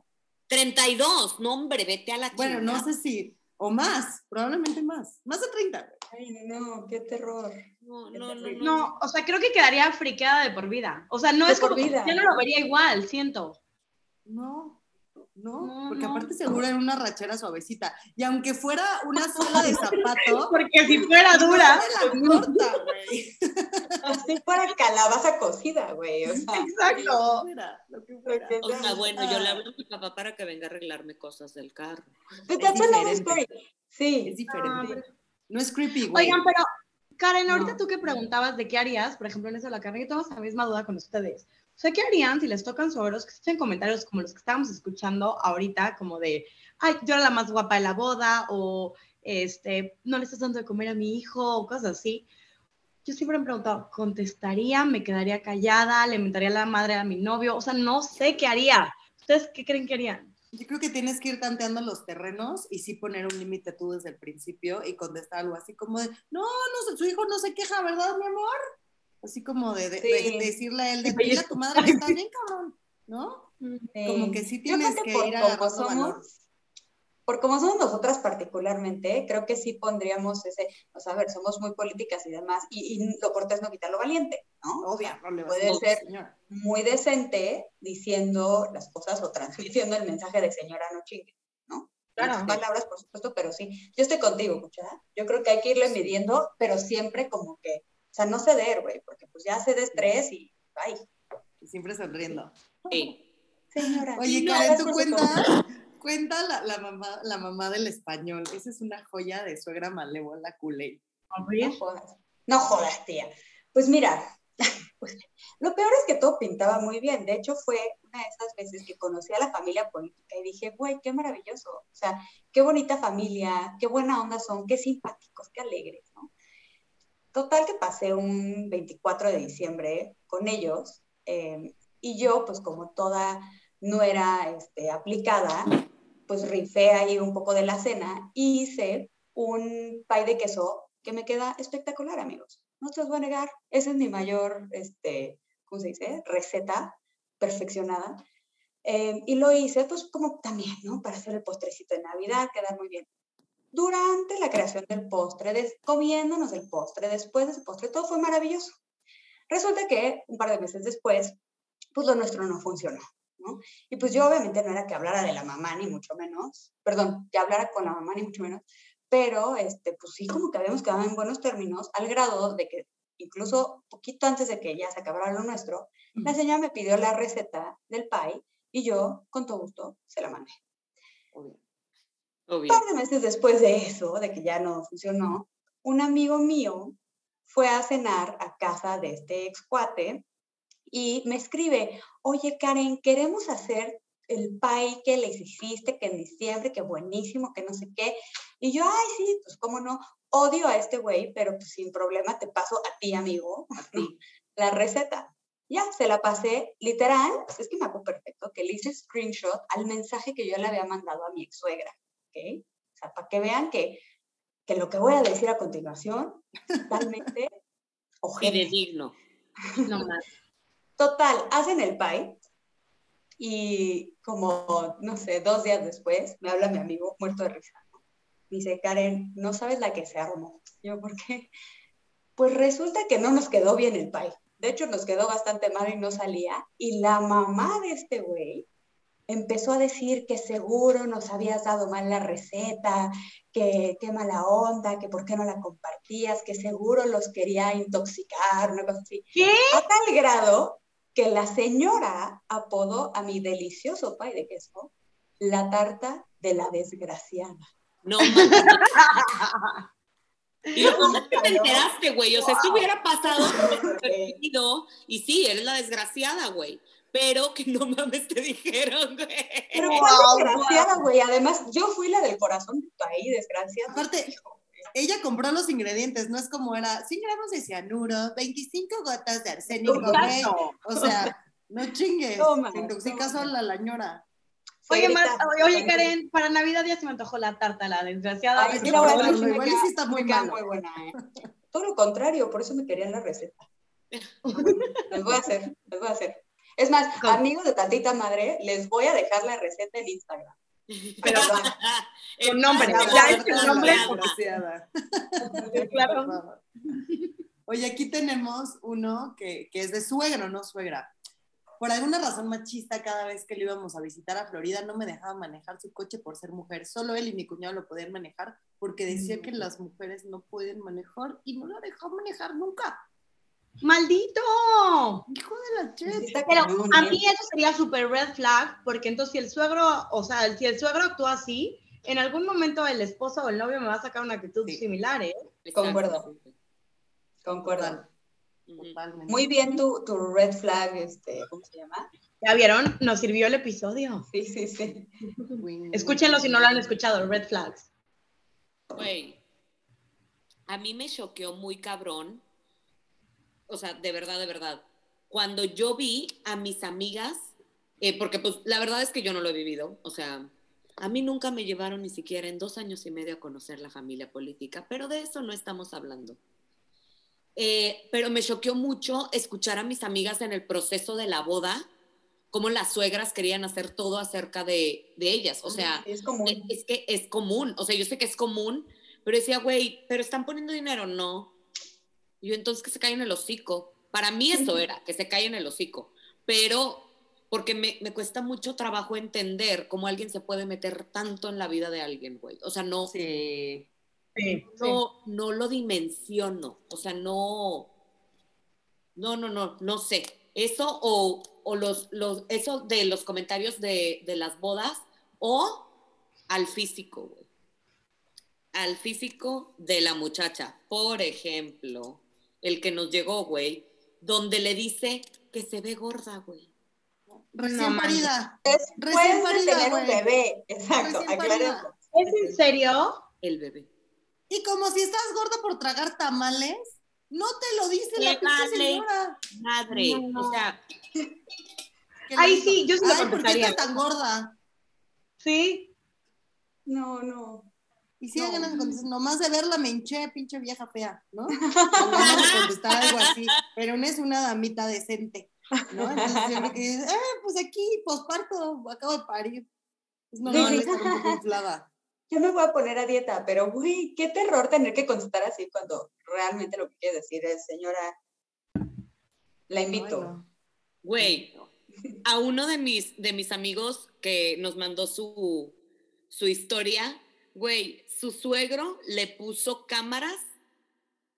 32, no hombre, vete a la Bueno, no sé si, o más, probablemente más. Más de 30. güey. Ay, no, qué terror. No, no, no, no. No, o sea, creo que quedaría friqueada de por vida. O sea, no De es por como, vida. yo no lo vería igual, siento. No, no, No, porque no. aparte seguro era una rachera suavecita. Y aunque fuera una suela de zapato, Porque si fuera dura, no me la corta, güey. Así para calabaza cocida, güey. O sea, Lo que exacto. fuera, lo que fuera. O sea, bueno, yo le Ah. hablo a mi papá para que venga a arreglarme cosas del carro. But Es diferente. Sí. Es diferente. Ah, pero- No es creepy, güey. Oigan, pero Karen, ahorita No. tú que preguntabas de qué harías, por ejemplo, en eso de la carne, yo tengo esa misma duda con ustedes. O sea, ¿qué harían si les tocan suegros que escuchen comentarios como los que estábamos escuchando ahorita, como de, ay, yo era la más guapa de la boda, o este, no le estás dando de comer a mi hijo, o cosas así? Yo siempre me he preguntado, ¿contestaría? ¿Me quedaría callada? ¿Le mentaría la madre a mi novio? O sea, no sé qué haría. ¿Ustedes qué creen que harían? Yo creo que tienes que ir tanteando los terrenos y sí poner un límite tú desde el principio y contestar algo así como de, no, no, su hijo no se queja, ¿verdad, mi amor? Así como de, de- Sí. de decirle a él, de, Sí, a tu madre que está bien, cabrón, ¿no? Como que sí tienes que por ir como agarrando valor. somos, por como somos nosotras particularmente, creo que sí pondríamos ese, o sea, a ver, somos muy políticas y demás, y, y lo cortés no quita lo valiente, ¿no? Obvio, sea, no puede a ser señora. muy decente diciendo las cosas o transmitiendo el mensaje de señora no chingue, ¿no? Claro. palabras, por supuesto, pero sí. Yo estoy contigo, Cuchara. Yo creo que hay que irle midiendo, pero siempre como que, sea, no ceder, güey, porque pues ya cede estrés y bye. Y siempre sonriendo. Sí. Señora. Oye, no, Karen, tú cuenta, cuenta la, la mamá, la mamá del español. Esa es una joya de suegra malévola culé. No jodas. No jodas, tía. Pues mira, pues, lo peor es que todo pintaba muy bien. De hecho, fue una de esas veces que conocí a la familia política y dije, güey, qué maravilloso. O sea, qué bonita familia, qué buena onda son, qué simpáticos, qué alegres, ¿no? Total que pasé un 24 de diciembre con ellos eh, y yo, pues como toda no era este, aplicada, pues rifé ahí un poco de la cena y hice un pay de queso que me queda espectacular, amigos. No se los voy a negar, esa es mi mayor, este, ¿cómo se dice? Receta perfeccionada. Eh, y lo hice, pues, como también, ¿no? Para hacer el postrecito de Navidad, quedar muy bien. Durante la creación del postre, des- comiéndonos el postre, después de ese postre, todo fue maravilloso. Resulta que un par de meses después, pues lo nuestro no funcionó, ¿no? Y pues yo obviamente no era que hablara de la mamá, ni mucho menos, perdón, que hablara con la mamá, ni mucho menos, pero este, pues sí, como que habíamos quedado en buenos términos, al grado de que incluso poquito antes de que ya se acabara lo nuestro, la señora me pidió la receta del pie y yo, con todo gusto, se la mandé. Obvio. Un par de meses después de eso, de que ya no funcionó, un amigo mío fue a cenar a casa de este ex cuate y me escribe, oye Karen, queremos hacer el pie que le hiciste, que en diciembre, que buenísimo, que no sé qué. Y yo, ay, sí, pues cómo no, odio a este güey, pero pues sin problema te paso a ti, amigo, a la receta. Ya, se la pasé, literal, pues es que me acuerdo perfecto, que le hice screenshot al mensaje que yo le había mandado a mi ex suegra, ¿ok? O sea, para que vean que, que lo que voy a decir a continuación, totalmente ojete. digno. No más. Total, hacen el pie y como, no sé, dos días después me habla mi amigo muerto de risa. ¿no? Me dice, Karen, no sabes la que se armó. Yo, ¿por qué? Pues resulta que no nos quedó bien el pie. De hecho, nos quedó bastante mal y no salía. Y la mamá de este güey empezó a decir que seguro nos habías dado mal la receta, que qué mala onda, que por qué no la compartías, que seguro los quería intoxicar, una cosa así. ¿Qué? A tal grado que la señora apodó a mi delicioso pay de queso la tarta de la desgraciada. No. Y lo que te enteraste, güey. O sea, esto hubiera pasado y sí, eres la desgraciada, güey. Pero que no mames te dijeron, güey. Pero Wow, desgraciada, güey. Además, yo fui la del corazón de tu ahí, desgraciada. Aparte, ella compró los ingredientes, no es como era 100 gramos de cianuro, 25 gotas de arsénico, güey. O sea, no chingues. Toma, se intoxica sola la ñora. Oye, Señorita, oye, Karen, para Navidad ya se me antojó la tarta, la desgraciada. Ay, sí, que igual sí está muy buena, ¿eh? Todo lo contrario, por eso me querían la receta. Les voy a hacer, les voy a hacer. Es más, ¿Cómo? amigos de tantita madre, les voy a dejar la receta en Instagram. Pero. Con nombre, ya es el no, nombre. claro. Oye, aquí tenemos uno que, que es de suegro, no suegra. Por alguna razón machista, cada vez que le íbamos a visitar a Florida, no me dejaba manejar su coche por ser mujer. Solo él y mi cuñado lo podían manejar porque decía que las mujeres no pueden manejar y no la dejó manejar nunca. ¡Maldito! Hijo de la está Pero a mí eso sería súper red flag, porque entonces si el suegro, o sea, si el suegro actúa así, en algún momento el esposo o el novio me va a sacar una actitud Sí. similar, ¿eh? Concuerdo. Ujú. totalmente. Muy bien tu, tu red flag, este, ¿cómo se llama? ¿Ya vieron? Nos sirvió el episodio. Sí, sí, sí. Escúchenlo si no lo han escuchado, red flags. Güey, a mí me choqueó muy cabrón, o sea, de verdad, de verdad, cuando yo vi a mis amigas, eh, porque pues la verdad es que yo no lo he vivido, o sea, a mí nunca me llevaron ni siquiera en dos años y medio a conocer la familia política, pero de eso no estamos hablando. Eh, pero me choqueó mucho escuchar a mis amigas en el proceso de la boda, cómo las suegras querían hacer todo acerca de, de ellas, o sea... Es común. Es- Es que es común, o sea, yo sé que es común, pero decía, güey, pero están poniendo dinero, no. Y yo entonces que se caen en el hocico. Para mí eso era, que se caen en el hocico. Pero porque me, me cuesta mucho trabajo entender cómo alguien se puede meter tanto en la vida de alguien, güey. O sea, no, Sí. Sí, no, no lo dimensiono. O sea, no, no, no, no, no sé. Eso o, o los, los, eso de los comentarios de, de las bodas o al físico, güey. Al físico de la muchacha. Por ejemplo, el que nos llegó, güey, donde le dice que se ve gorda, güey. Recién No, parida. Después Recién de parida, tener un bebé. Exacto, Recién aclaremos. parida. ¿Es en serio? El bebé. Y como si estás gorda por tragar tamales, no te lo dice la pinche señora. Madre, No. o sea, ¿Qué Ay, sí, yo sí lo Ay, ¿por qué estás tan gorda? Sí. No, no. Y si No. hay ganas de contestar, nomás de verla me hinché, pinche vieja fea, ¿no? Con ganas de contestar algo así, pero no es una damita decente, ¿no? Entonces siempre que dices, eh, pues aquí, posparto, acabo de parir. Es normal estar un poco inflada. Yo me voy a poner a dieta, pero güey, qué terror tener que contestar así cuando realmente lo que quiere decir es, señora, la invito. Güey, a uno de mis, de mis amigos que nos mandó su, su historia, güey, su suegro le puso cámaras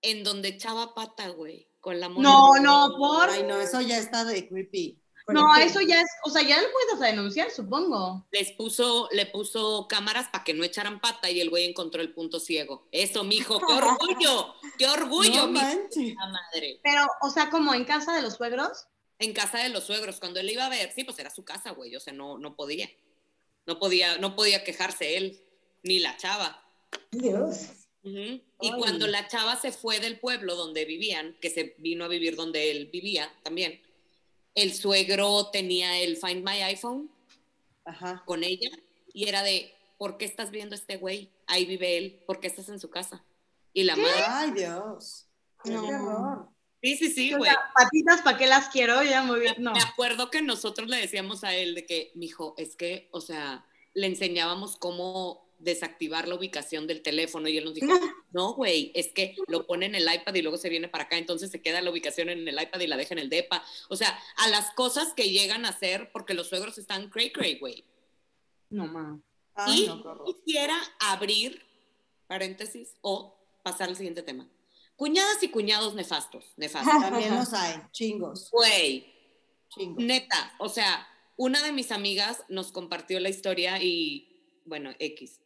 en donde echaba pata, güey, con la mona. No, no, por. Ay, no, eso ya está de creepy. No, eso ya es, o sea, ya lo puedes denunciar, supongo. Les puso, le puso cámaras para que no echaran pata y el güey encontró el punto ciego. Eso, mijo, qué orgullo, qué orgullo, No mi madre. Pero, o sea, como en casa de los suegros. En casa de los suegros, cuando él iba a ver, sí, pues era su casa, güey, o sea, no, no podía. No podía, no podía quejarse él, ni la chava. Dios. Y cuando la chava se fue del pueblo donde vivían, que se vino a vivir donde él vivía también, el suegro tenía el Find My iPhone Ajá. con ella y era de, ¿por qué estás viendo a este güey? Ahí vive él, ¿por qué estás en su casa? Y la madre, Ay, Dios. Qué No. terror. sí, sí, sí, o güey. sea, patitas, ¿para qué las quiero? Ya muy bien, no. Me acuerdo que nosotros le decíamos a él de que, mijo, es que, o sea, le enseñábamos cómo desactivar la ubicación del teléfono y él nos dijo, no, güey, es que lo pone en el iPad y luego se viene para acá, entonces se queda la ubicación en el iPad y la deja en el DEPA. O sea, a las cosas que llegan a hacer porque los suegros están cray cray, güey. No, ma. Ay, y no, quisiera abrir, paréntesis, o pasar al siguiente tema. Cuñadas y cuñados nefastos, nefastos. También los hay, chingos, Güey, chingos. Neta, o sea, una de mis amigas nos compartió la historia y, bueno, X.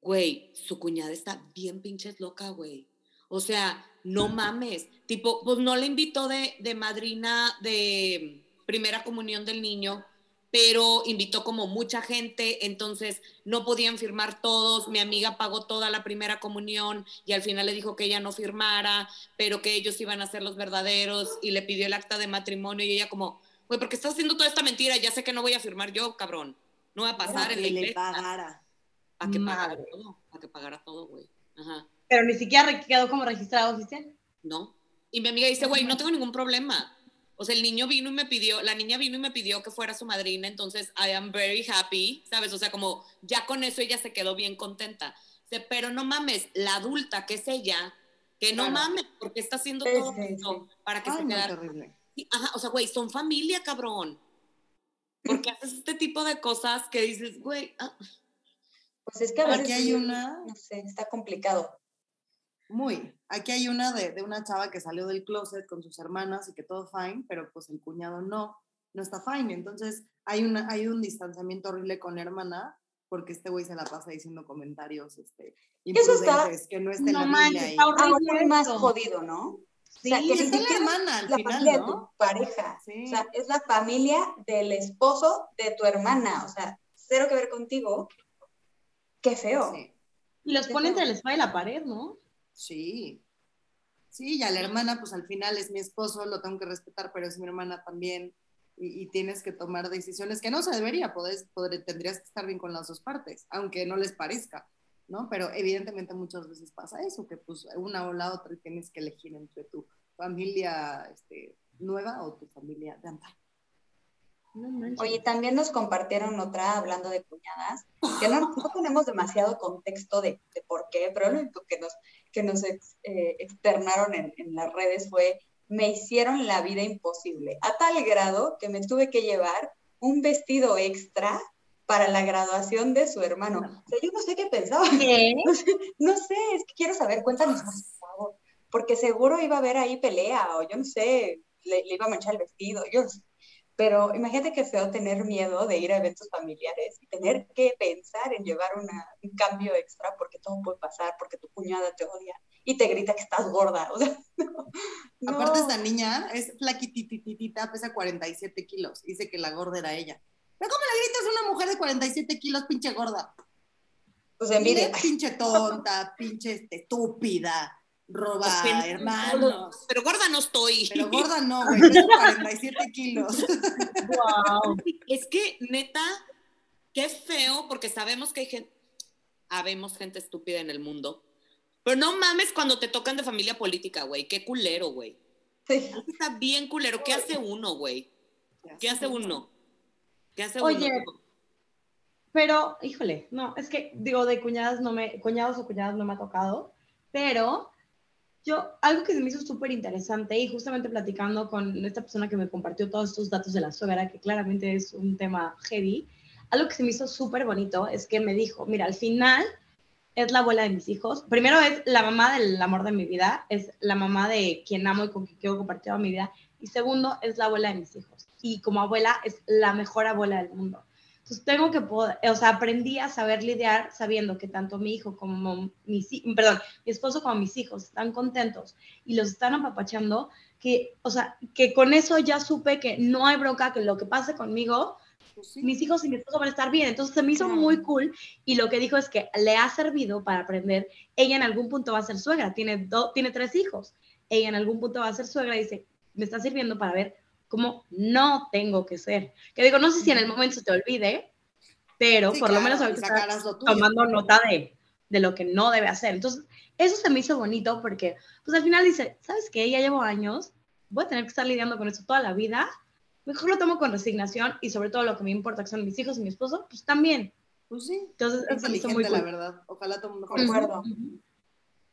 Güey, su cuñada está bien pinches loca, güey. O sea, no mames. Tipo, pues no le invitó de, de madrina de primera comunión del niño, pero invitó como mucha gente, entonces no podían firmar todos. Mi amiga pagó toda la primera comunión y al final le dijo que ella no firmara, pero que ellos iban a ser los verdaderos y le pidió el acta de matrimonio y ella como, güey, ¿por qué estás haciendo toda esta mentira? Ya sé que no voy a firmar yo, cabrón. No va a pasar en la le pagara. A que pagara todo, a que pagara todo, güey. Ajá. Pero ni siquiera quedó como registrado oficial. ¿no? Y mi amiga dice, güey, no tengo ningún problema. O sea, el niño vino y me pidió, la niña vino y me pidió que fuera su madrina, entonces I am very happy, ¿sabes? O sea, como ya con eso ella se quedó bien contenta. Dice, pero no mames, la adulta que es ella, que no Claro. mames, porque está haciendo Sí, todo sí, esto para que Ay, se no, quedara. terrible. Ajá, o sea, güey, son familia, cabrón. Porque haces este tipo de cosas que dices, güey, ah, Pues es que a veces Aquí hay sí, una- no sé, está complicado. Muy. Aquí hay una de, de una chava que salió del closet con sus hermanas y que todo fine, pero pues el cuñado no, no está fine. Entonces hay, una, hay un distanciamiento horrible con la hermana porque este güey se la pasa diciendo comentarios este, Eso está- imprudentes, que no esté No la Biblia ahí. está. Aún más eso. jodido, ¿no? Sí, sea, que está la hermana al la final, familia de ¿no? tu pareja. Sí. O sea, es la familia del esposo de tu hermana. O sea, cero que ver contigo. Qué feo. Sí. Y los pone entre la espada y la pared, ¿no? Sí. Sí, y a la hermana, pues al final es mi esposo, lo tengo que respetar, pero es mi hermana también. Y, y tienes que tomar decisiones que no se debería, podés, podré- tendrías que estar bien con las dos partes, aunque no les parezca, ¿no? Pero evidentemente muchas veces pasa eso, que pues una o la otra tienes que elegir entre tu familia este, nueva o tu familia de antaño. No. Oye, también nos compartieron otra hablando de cuñadas, que no, no tenemos demasiado contexto de, de por qué, pero lo único que nos, que nos ex- eh, externaron en, en las redes fue, me hicieron la vida imposible, a tal grado que me tuve que llevar un vestido extra para la graduación de su hermano. O sea, yo no sé qué pensaba. No, sé, no sé, es que quiero saber, cuéntanos más, por favor. Porque seguro iba a haber ahí pelea o yo no sé, le, le iba a manchar el vestido, yo no sé. Pero imagínate qué feo tener miedo de ir a eventos familiares y tener que pensar en llevar una, un cambio extra porque todo puede pasar, porque tu cuñada te odia y te grita que estás gorda. O sea, no, Aparte, esta niña es flaquitititita, pesa 47 kilos. Dice que la gorda era ella. ¿Pero cómo le gritas a una mujer de 47 kilos, pinche gorda? Pues envidia. Pinche tonta, pinche estúpida, roba Pues, hermanos. Pero gorda no estoy. Pero gorda no, güey, peso 47 kilos. Wow. Es que, neta, qué feo, porque sabemos que hay gente, habemos gente estúpida en el mundo. Pero no mames cuando te tocan de familia política, güey. Qué culero, güey. Sí. Está bien culero. ¿Qué hace uno, güey? ¿Qué hace uno? ¿Qué hace Oye, uno? Pero, híjole, no, es que digo, de cuñadas no me, cuñados o cuñadas no me ha tocado, pero yo, algo que se me hizo súper interesante y justamente platicando con esta persona que me compartió todos estos datos de la suegra, que claramente es un tema heavy, algo que se me hizo súper bonito es que me dijo, mira, al final es la abuela de mis hijos. Primero es la mamá del amor de mi vida, es la mamá de quien amo y con quien quiero compartir toda mi vida. Y segundo, es la abuela de mis hijos. Y como abuela es la mejor abuela del mundo. Entonces tengo que poder, o sea, aprendí a saber lidiar sabiendo que tanto mi hijo como mis, perdón, mi esposo como mis hijos están contentos y los están apapachando, que, o sea, que con eso ya supe que no hay bronca, que lo que pase conmigo, Pues sí. mis hijos y mi esposo van a estar bien. Entonces se me hizo Claro. muy cool y lo que dijo es que le ha servido para aprender. Ella en algún punto va a ser suegra, tiene, do- tiene tres hijos. Ella en algún punto va a ser suegra y dice, me está sirviendo para ver cómo no tengo que ser. Que digo, no sé si en el momento se te olvide, pero Sí, por lo claro, menos y ahorita estás lo tomando nota de, de lo que no debe hacer. Entonces, eso se me hizo bonito porque, pues al final dice, ¿sabes qué? Ya llevo años, voy a tener que estar lidiando con esto toda la vida. Mejor lo tomo con resignación y sobre todo lo que me importa, que son mis hijos y mi esposo, pues también. Pues sí, Entonces, eso se me hizo muy la cool. verdad. Ojalá mundo De acuerdo. Ujú.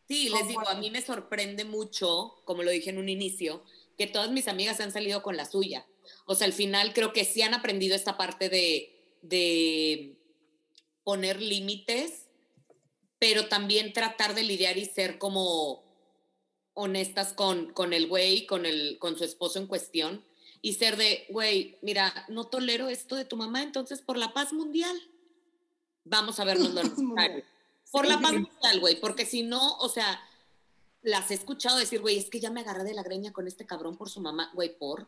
Sí, les digo, a mí me sorprende mucho, como lo dije en un inicio, que todas mis amigas han salido con la suya. O sea, al final creo que sí han aprendido esta parte de, de poner límites, pero también tratar de lidiar y ser como honestas con, con el güey, con, el, con su esposo en cuestión, y ser de, güey, mira, no tolero esto de tu mamá, entonces por la paz mundial, vamos a vernos lo necesario. Por la paz mundial, güey, porque si no, o sea, las he escuchado decir, güey, es que ya me agarré de la greña con este cabrón por su mamá, güey, por.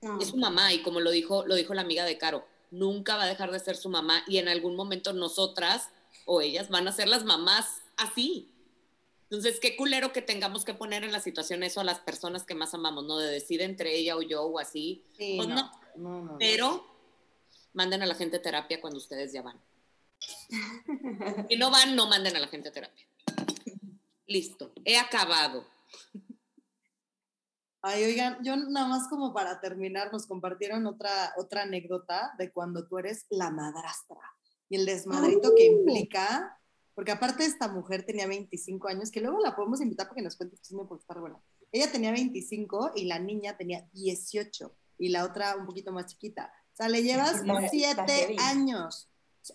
No. Es su mamá y como lo dijo, lo dijo la amiga de Caro, nunca va a dejar de ser su mamá y en algún momento nosotras o ellas van a ser las mamás así. Entonces, qué culero que tengamos que poner en la situación eso a las personas que más amamos, ¿no? De decir entre ella o yo o así. Sí, Pues no, no. no, no, no. Pero manden a la gente a terapia cuando ustedes ya van. Si no van, no manden a la gente a terapia. Listo, he acabado. Ay, oigan, yo nada más como para terminar, nos compartieron otra, otra anécdota de cuando tú eres la madrastra y el desmadrito que implica, porque aparte esta mujer tenía 25 años, que luego la podemos invitar porque nos cuente chisme por estar buena. Ella tenía 25 y la niña tenía 18 y la otra un poquito más chiquita. O sea, le llevas Está- está 7 heavy. años.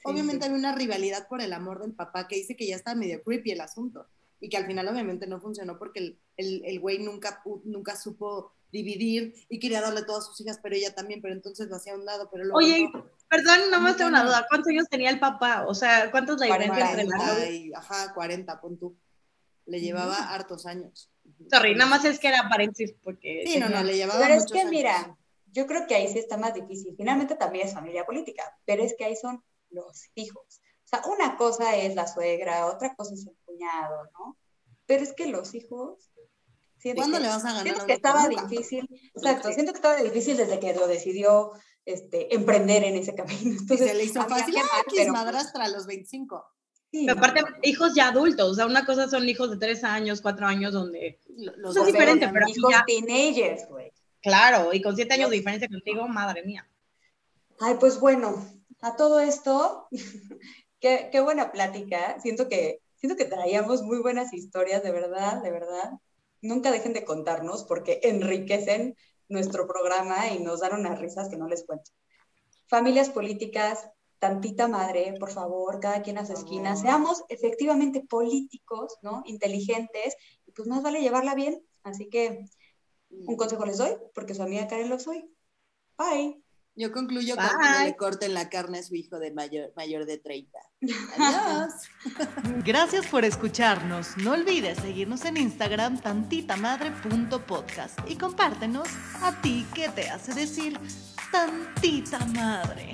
Obviamente sí. había una rivalidad por el amor del papá que dice que ya está medio creepy el asunto y que al final obviamente no funcionó porque el, el, el güey nunca, nunca supo dividir y quería darle todas sus hijas, pero ella también, pero entonces lo hacía a un lado, pero luego Oye, no. Perdón, nomás tengo una duda. ¿Cuántos años tenía el papá? O sea, ¿cuánto es la diferencia entre las 40 dos? y- ajá, 40, pon tú. Le llevaba hartos años. Sorry, nada más es que era paréntesis porque... Sí, no, no, le llevaba Pero es que años. mira, yo creo que ahí sí está más difícil. Finalmente también es familia política, pero es que ahí son los hijos. Sea, una cosa es la suegra, otra cosa es el cuñado, ¿no? Pero es que los hijos... siento ¿Cuándo que- le vas a ganar Siento que estaba Nunca. difícil, exacto, siento que estaba difícil desde que lo decidió este, emprender en ese camino. Y Entonces, se le hizo fácil, ah, que es madrastra a los 25. sí, Pero aparte, hijos ya adultos, o sea, una cosa son hijos de tres años, cuatro años, donde, Lo- Los es dos diferente, pero hijos ya- teenagers, güey. claro, y con siete años de diferencia contigo, madre mía. Ay, pues bueno, a todo esto, qué, qué buena plática. Siento que, siento que traíamos muy buenas historias, de verdad, de verdad. Nunca dejen de contarnos porque enriquecen nuestro programa y nos dan unas risas que no les cuento. familias políticas, tantita madre, por favor, cada quien a su esquina, seamos efectivamente políticos, ¿no? Inteligentes, y pues más vale llevarla bien. Así que un consejo les doy, porque su amiga Karen lo soy. Bye. Yo concluyo cuando le corten la carne a su hijo de mayor, mayor de 30. Adiós. Gracias por escucharnos. No olvides seguirnos en Instagram tantitamadre.podcast y compártenos a ti qué te hace decir tantita madre.